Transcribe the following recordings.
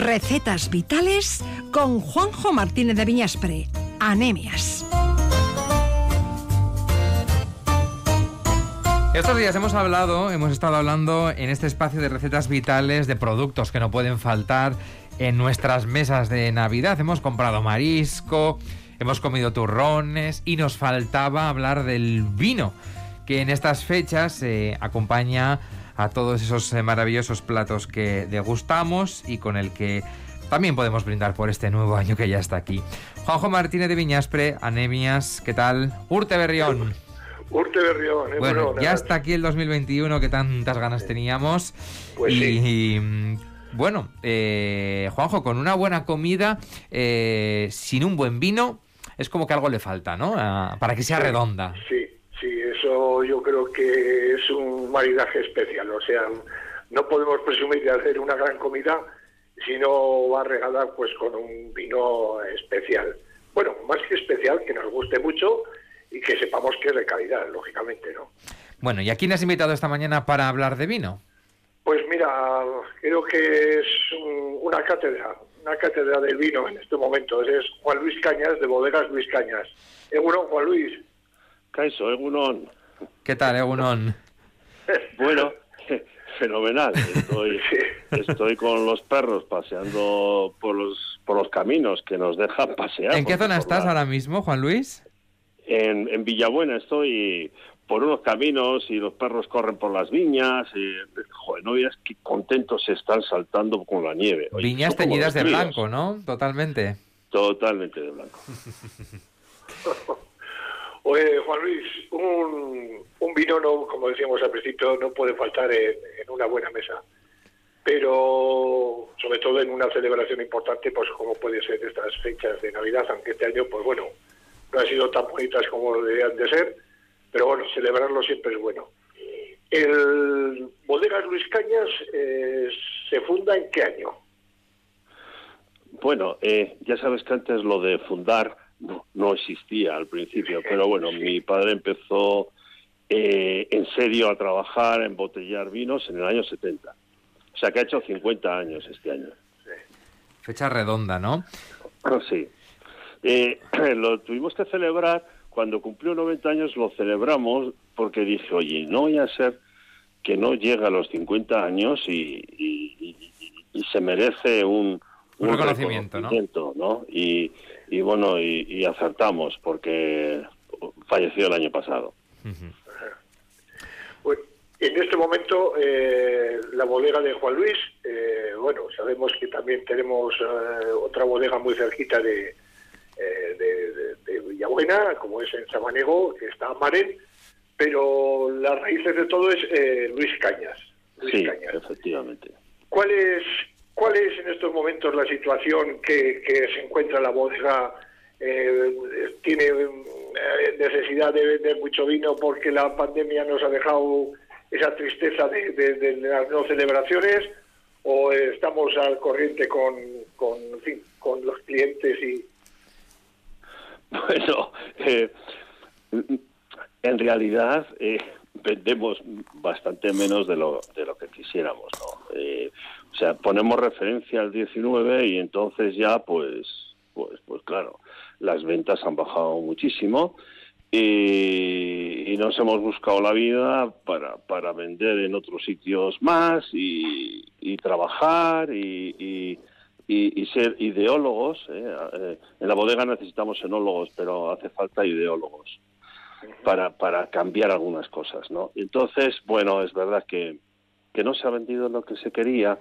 Recetas vitales con Juanjo Martínez de Viñaspre. Anemias. Estos días hemos hablado, hemos estado hablando en este espacio de recetas vitales de productos que no pueden faltar en nuestras mesas de Navidad. Hemos comprado marisco, hemos comido turrones y nos faltaba hablar del vino, que en estas fechas eh, acompaña a todos esos eh, maravillosos platos que degustamos y con el que también podemos brindar por este nuevo año que ya está aquí. Juanjo Martínez de Viñaspre, Anemias, ¿qué tal? Urte Berrión. Urte Berrión, ¿eh? Bueno, ya está aquí el 2021 que tantas ganas teníamos. Pues y, mm, bueno, eh, Juanjo, con una buena comida, eh, sin un buen vino, es como que algo le falta, ¿no? Ah, para que sea redonda. Sí, eso yo creo que es un maridaje especial. O sea, no podemos presumir de hacer una gran comida si no va a regalar pues con un vino especial. Bueno, más que especial, que nos guste mucho y que sepamos que es de calidad, lógicamente, ¿no? Bueno, ¿y a quién has invitado esta mañana para hablar de vino? Pues mira, creo que es una cátedra, una cátedra del vino en este momento. Es Juan Luis Cañas, de Bodegas Luis Cañas. Egunon, Juan Luis. Caiso, Egunon. ¿Qué tal, Egunon? bueno, fenomenal. Estoy, estoy con los perros paseando por los, por los caminos que nos dejan pasear. ¿En qué zona estás ahora mismo, Juan Luis? En, en Villabuena estoy por unos caminos y los perros corren por las viñas. Y, joder, no veas qué contentos se están saltando con la nieve. Viñas teñidas de blanco, ¿no? Totalmente. Totalmente de blanco. Oye, Juan Luis, un, un, vino, no, como decíamos al principio, no puede faltar en, una buena mesa. Pero, sobre todo en una celebración importante, pues como puede ser estas fechas de Navidad, aunque este año, pues bueno, no han sido tan bonitas como deberían de ser, pero bueno, celebrarlo siempre es bueno. El Bodegas Luis Cañas eh, se funda en qué año? Bueno, eh, ya sabes que antes lo de fundar no, no existía al principio, pero bueno, mi padre empezó eh, en serio a trabajar, a embotellar vinos en el año 70. O sea que ha hecho 50 años este año. Fecha redonda, ¿no? Sí. Eh, lo tuvimos que celebrar cuando cumplió 90 años, lo celebramos porque dije, oye, no voy a ser que no llega a los 50 años y, y, y, y se merece un, un, un reconocimiento, reconocimiento, ¿no? ¿no? Y, y bueno, y, y, acertamos porque falleció el año pasado. Uh -huh. bueno, en este momento, eh, la bodega de Juan Luis, eh, bueno, sabemos que también tenemos eh, otra bodega muy cerquita de, eh, de, de, de, Villabuena, como es en Samaniego, que está Maren, pero las raíces de todo es eh, Luis Cañas. Luis sí, Cañas. efectivamente. ¿Cuál es, ¿Cuál es en estos momentos la situación que, se encuentra la bodega? Eh, ¿Tiene eh, necesidad de vender mucho vino porque la pandemia nos ha dejado esa tristeza de, las no celebraciones? ¿O estamos al corriente con, los clientes y, bueno, eh, en realidad eh, vendemos bastante menos de lo, de lo que quisiéramos, ¿no? O sea, ponemos referencia al 19 y entonces ya, pues, pues, pues claro, las ventas han bajado muchísimo y, nos hemos buscado la vida para, para vender en otros sitios más y, trabajar y, y, ser ideólogos. ¿eh? Eh, en la bodega necesitamos enólogos, pero hace falta ideólogos para, para cambiar algunas cosas, ¿no? Entonces, bueno, es verdad que, que no se ha vendido lo que se quería,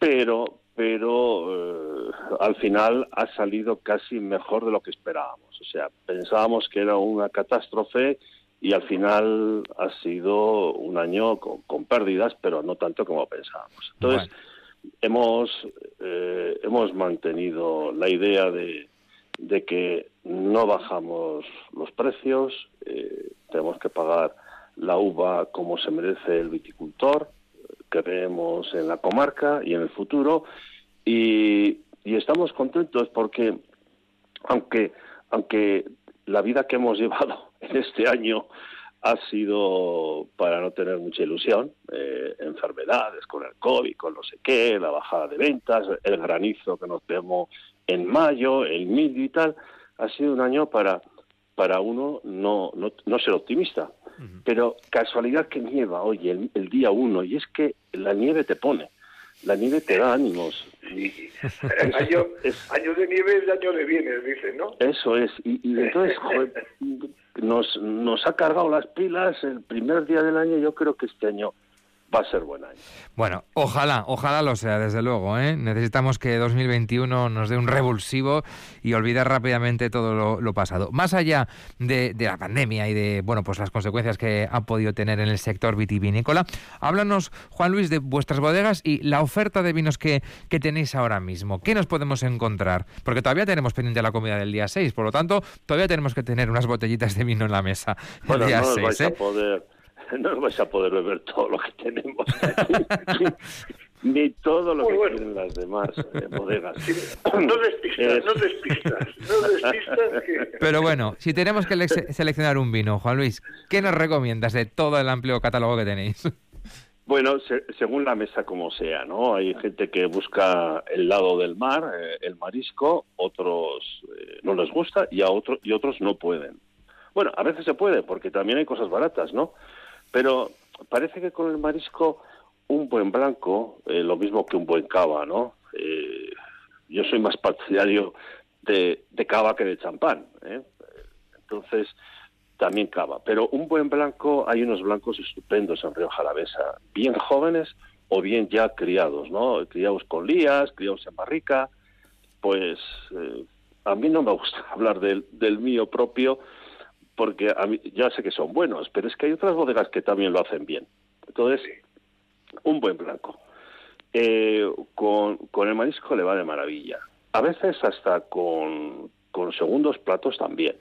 pero pero eh, al final ha salido casi mejor de lo que esperábamos. O sea, pensábamos que era una catástrofe y al final ha sido un año con, con pérdidas, pero no tanto como pensábamos. Entonces, bueno hemos eh, hemos mantenido la idea de, de, que no bajamos los precios, eh, tenemos que pagar la uva como se merece el viticultor, creemos en la comarca y en el futuro y, estamos contentos porque aunque aunque la vida que hemos llevado en este año ha sido para no tener mucha ilusión, eh, enfermedades con el COVID, con no sé qué, la bajada de ventas, el granizo que nos vemos en mayo, el mildio y tal, ha sido un año para, para uno no, no, no ser optimista. Pero casualidad que nieva, oye, el, el día uno, y es que la nieve te pone la nieve te da ánimos. año, año, de nieve es año de bienes, dicen, ¿no? Eso es. Y, y entonces, joder, nos, nos ha cargado las pilas el primer día del año. Yo creo que este año va a ser buen año. Bueno, ojalá, ojalá lo sea, desde luego. ¿eh? Necesitamos que 2021 nos dé un revulsivo y olvidar rápidamente todo lo, pasado. Más allá de, la pandemia y de bueno, pues las consecuencias que ha podido tener en el sector vitivinícola, háblanos, Juan Luis, de vuestras bodegas y la oferta de vinos que, que tenéis ahora mismo. ¿Qué nos podemos encontrar? Porque todavía tenemos pendiente la comida del día 6, por lo tanto, todavía tenemos que tener unas botellitas de vino en la mesa. Bueno, día no 6, ¿eh? poder no vais a poder beber todo lo que tenemos ni todo lo que tienen las demás eh, bodegas. no despistas, no despistas, no despistas Pero bueno, si tenemos que seleccionar un vino, Juan Luis, ¿qué nos recomiendas de todo el amplio catálogo que tenéis? Bueno, según la mesa como sea, ¿no? Hay gente que busca el lado del mar, eh, el marisco, otros eh, no les gusta y a otros y otros no pueden. Bueno, a veces se puede porque también hay cosas baratas, ¿no? Pero parece que con el marisco un buen blanco, eh, lo mismo que un buen cava, ¿no? Eh, yo soy más partidario de, cava que de champán, ¿eh? Entonces, también cava. Pero un buen blanco, hay unos blancos estupendos en Río Jalavesa, bien jóvenes o bien ya criados, ¿no? Criados con lías, criados en barrica. Pues a mí no me gusta hablar del, del mío propio, porque a mí, ya sé que son buenos, pero es que hay otras bodegas que también lo hacen bien. Entonces, un buen blanco. Eh, con, con, el marisco le va de maravilla. A veces hasta con, con segundos platos también.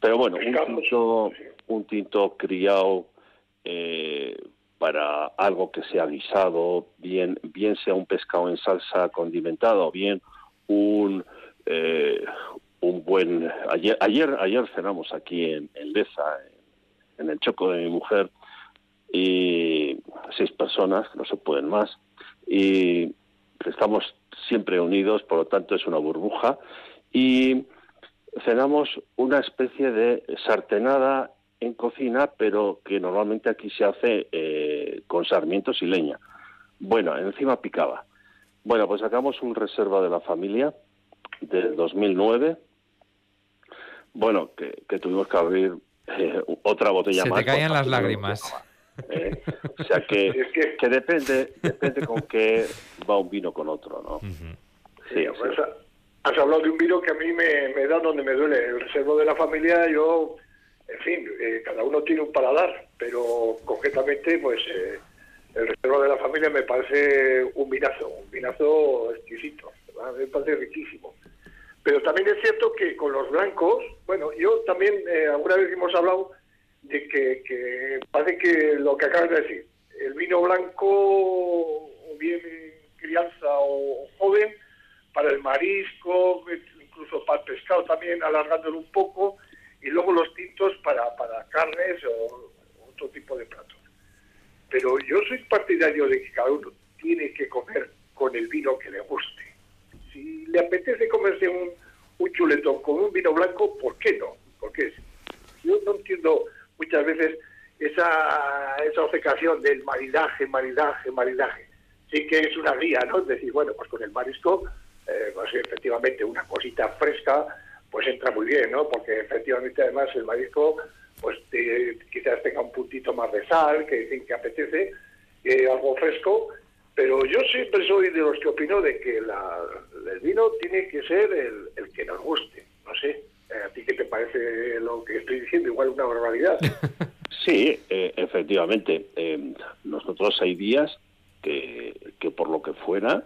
Pero bueno, un tinto, un tinto criado eh, para algo que sea guisado, bien, bien sea un pescado en salsa condimentado, bien un, eh, un buen ayer ayer ayer cenamos aquí en, Leza en, el choco de mi mujer y seis personas no se pueden más y estamos siempre unidos por lo tanto es una burbuja y cenamos una especie de sartenada en cocina pero que normalmente aquí se hace eh, con sarmientos y leña. Bueno encima picaba. Bueno pues sacamos un reserva de la familia del 2009 bueno, que, tuvimos que abrir eh, otra botella más. Se te caían las lágrimas. Eh, o sea que, que, depende, depende con qué va un vino con otro, ¿no? sí, Has hablado de un vino que a mí me, da donde me duele. El reservo de la familia, yo, en fin, eh, cada uno tiene un paladar, pero concretamente, pues el reservo de la familia me parece un vinazo, un vinazo exquisito, me parece riquísimo. Pero también es cierto que con los blancos, bueno, yo también eh, alguna vez hemos hablado de que, parece que lo que acabas de decir, el vino blanco, o bien crianza o joven, para el marisco, incluso para el pescado también, alargándolo un poco, y luego los tintos para, para carnes o otro tipo de platos. Pero yo soy partidario de que cada uno tiene que comer con el vino que le guste si le apetece comerse un, un chuletón con un vino blanco, ¿por qué no? Porque yo no entiendo muchas veces esa, esa obcecación del maridaje, maridaje, maridaje. Sí que es una guía, ¿no? Es decir, bueno, pues con el marisco, eh, pues efectivamente una cosita fresca, pues entra muy bien, ¿no? Porque efectivamente además el marisco, pues quizás tenga un puntito más de sal, que que apetece, eh, algo fresco, pero yo siempre soy de los que opino de que el vino tiene que ser el, que nos guste. No sé, eh, ¿a ti qué te parece lo que estoy diciendo? Igual una barbaridad. Sí, eh, efectivamente. Eh, nosotros hay días que, que, por lo que fuera,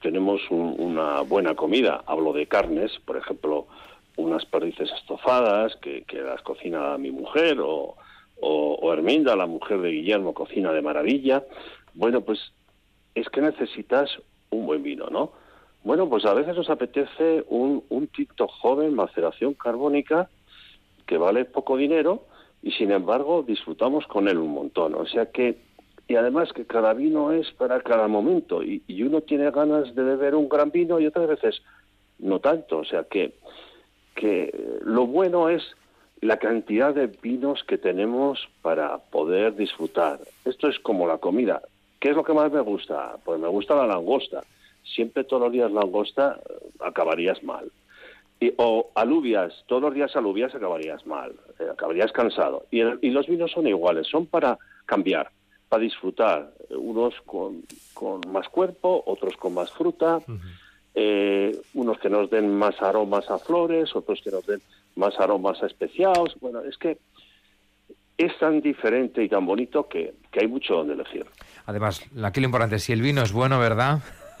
tenemos una buena comida. Hablo de carnes, por ejemplo, unas perdices estofadas que, que las cocina mi mujer o, o, o Herminda, la mujer de Guillermo, cocina de maravilla. Bueno, pues es que necesitas un buen vino, ¿no? Bueno, pues a veces nos apetece un, un tinto joven, maceración carbónica, que vale poco dinero y sin embargo disfrutamos con él un montón. O sea que, y además que cada vino es para cada momento y, y uno tiene ganas de beber un gran vino y otras veces no tanto. O sea que, que lo bueno es la cantidad de vinos que tenemos para poder disfrutar. Esto es como la comida. ¿Qué es lo que más me gusta? Pues me gusta la langosta. Siempre todos los días langosta eh, acabarías mal. Y, o alubias, todos los días alubias acabarías mal, eh, acabarías cansado. Y, el- y los vinos son iguales, son para cambiar, para disfrutar. Eh, Unos con, con más cuerpo, otros con más fruta, eh, unos que nos den más aromas a flores, otros que nos den más aromas a especiados. Bueno, es que es tan diferente y tan bonito que, que hay mucho donde elegir. Además, aquí lo importante, si el vino es bueno, ¿verdad?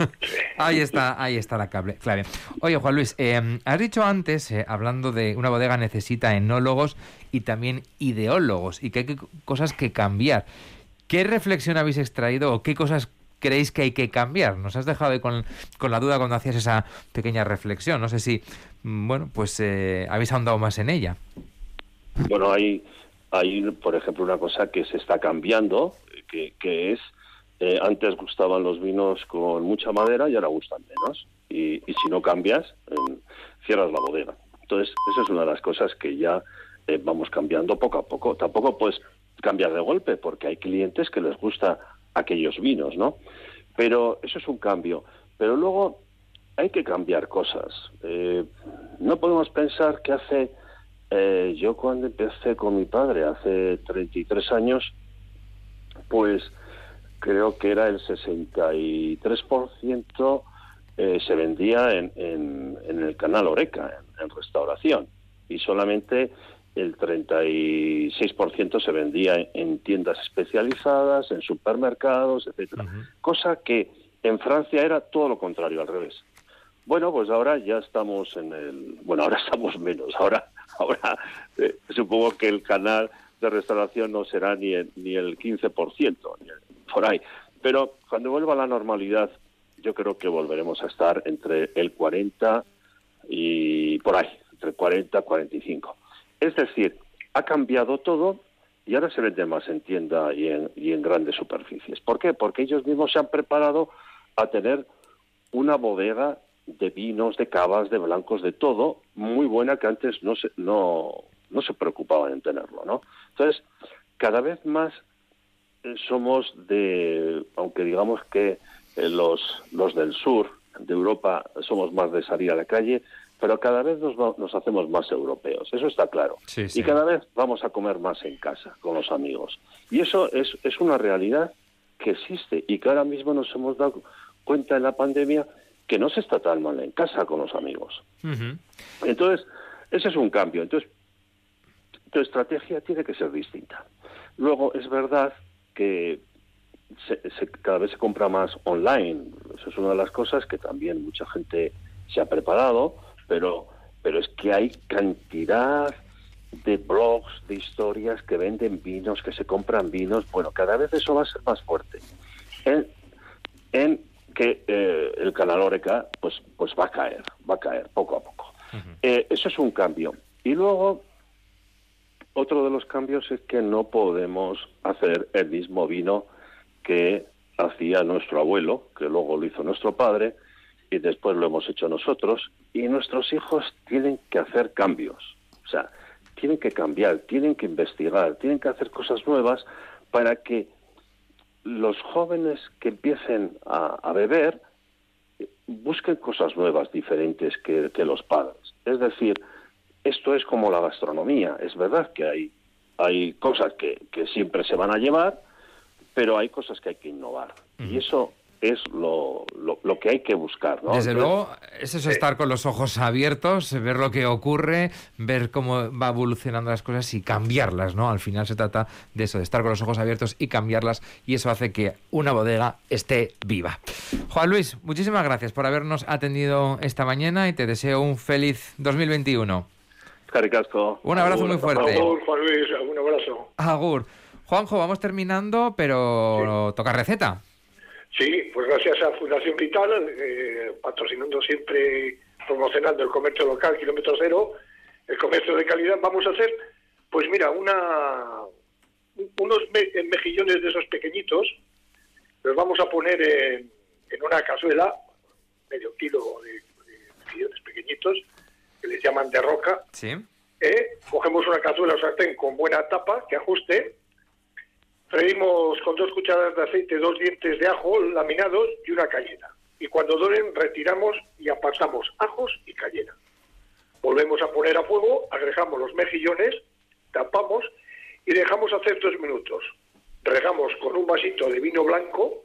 ahí está, ahí está la cable- clave. Oye, Juan Luis, eh, has dicho antes, eh, hablando de una bodega necesita enólogos y también ideólogos, y que hay que- cosas que cambiar. ¿Qué reflexión habéis extraído o qué cosas creéis que hay que cambiar? Nos has dejado con, con la duda cuando hacías esa pequeña reflexión. No sé si, mm, bueno, pues eh, habéis ahondado más en ella. Bueno, hay, hay, por ejemplo, una cosa que se está cambiando, que, que es, eh, antes gustaban los vinos con mucha madera y ahora gustan menos. Y, y si no cambias, eh, cierras la bodega. Entonces, esa es una de las cosas que ya eh, vamos cambiando poco a poco. Tampoco puedes cambiar de golpe, porque hay clientes que les gusta aquellos vinos, ¿no? Pero eso es un cambio. Pero luego hay que cambiar cosas. Eh, no podemos pensar que hace yo cuando empecé con mi padre hace 33 años, pues creo que era el 63% eh, se vendía en, en, en el canal Oreca, en, en restauración, y solamente el 36% se vendía en, en tiendas especializadas, en supermercados, etcétera. Cosa que en Francia era todo lo contrario, al revés. Bueno, pues ahora ya estamos en el... Bueno, ahora estamos menos. Ahora, ahora eh, supongo que el canal de restauración no será ni el, ni el 15%, ni el- por ahí. Pero cuando vuelva a la normalidad, yo creo que volveremos a estar entre el 40 y por ahí, entre 40 y 45. Es decir, ha cambiado todo y ahora se vende más en tienda y en, y en grandes superficies. ¿Por qué? Porque ellos mismos se han preparado a tener una bodega de vinos, de cavas, de blancos, de todo, muy buena que antes no se, no, no se preocupaban en tenerlo, ¿no? Entonces, cada vez más somos de, aunque digamos que eh, los, los del sur de Europa somos más de salir a la calle, pero cada vez nos, nos hacemos más europeos, eso está claro. Sí, sí. Y cada vez vamos a comer más en casa, con los amigos. Y eso es, es una realidad que existe y que ahora mismo nos hemos dado cuenta en la pandemia que no se está tan mal en casa con los amigos. Entonces, ese es un cambio. Entonces, tu estrategia tiene que ser distinta. Luego, es verdad que se- se- cada vez se compra más online. Eso es una de las cosas que también mucha gente se ha preparado, pero, pero es que hay cantidad de blogs, de historias que venden vinos, que se compran vinos. Bueno, cada vez eso va a ser más fuerte. En, en que eh, el canal Oreca pues, pues va a caer, va a caer poco a poco. Eh, eso es un cambio. Y luego, otro de los cambios es que no podemos hacer el mismo vino que hacía nuestro abuelo, que luego lo hizo nuestro padre, y después lo hemos hecho nosotros, y nuestros hijos tienen que hacer cambios. O sea, tienen que cambiar, tienen que investigar, tienen que hacer cosas nuevas para que los jóvenes que empiecen a, beber eh, busquen cosas nuevas, diferentes que los padres. Es decir, esto es como la gastronomía. Es verdad que hay, hay cosas que, que siempre se van a llevar, pero hay cosas que hay que innovar. Y eso es lo, lo, lo que hay que buscar. ¿no? Desde Entonces, luego, es eso estar con los ojos abiertos, ver lo que ocurre, ver cómo va evolucionando las cosas y cambiarlas, ¿no? Al final se trata de eso, de estar con los ojos abiertos y cambiarlas, y eso hace que una bodega esté viva. Juan Luis, muchísimas gracias por habernos atendido esta mañana y te deseo un feliz 2021. Caricasco. Un abrazo muy fuerte. Raúl, Juan Luis, un abrazo. Agur. Juanjo, vamos terminando, pero toca receta. Sí, pues gracias a Fundación Vital, eh, patrocinando siempre, promocionando el comercio local, kilómetro cero, el comercio de calidad, vamos a hacer Pues mira, una, unos mejillones de esos pequeñitos los vamos a poner en, una cazuela, medio kilo de, mejillones pequeñitos, que les llaman de roca. Sí. Eh, cogemos una cazuela o sartén con buena tapa que ajuste. Freímos con dos cucharadas de aceite dos dientes de ajo laminados y una cayena. Y cuando doren, retiramos y apartamos ajos y cayena. Volvemos a poner a fuego, agregamos los mejillones, tapamos y dejamos hacer dos minutos. Regamos con un vasito de vino blanco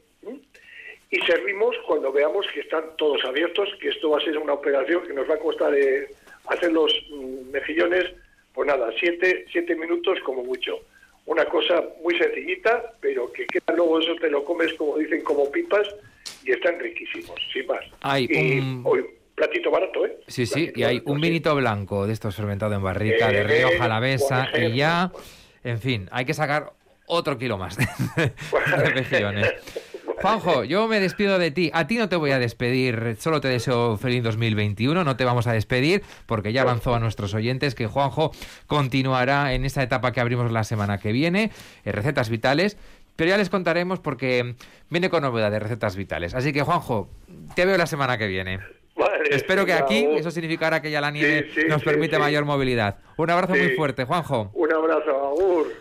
y servimos cuando veamos que están todos abiertos, que esto va a ser una operación que nos va a costar eh, hacer los mm, mejillones, pues nada, siete, siete minutos como mucho. Una cosa muy sencillita, pero que queda luego eso te lo comes, como dicen, como pipas y están riquísimos, sin más. Hay un... platito barato, ¿eh? Sí, sí, y hay un vinito blanco de estos fermentado en barrica, de Río Jalavesa, y ya, en fin, hay que sacar otro kilo más de, mejillones. Juanjo, yo me despido de ti. A ti no te voy a despedir, solo te deseo feliz 2021. No te vamos a despedir porque ya avanzó a nuestros oyentes que Juanjo continuará en esta etapa que abrimos la semana que viene, en recetas vitales. Pero ya les contaremos porque viene con novedad de recetas vitales. Así que, Juanjo, te veo la semana que viene. Espero que aquí eso significará que ya la nieve nos permite mayor movilidad. Un abrazo muy fuerte, Juanjo. Un abrazo, Agur.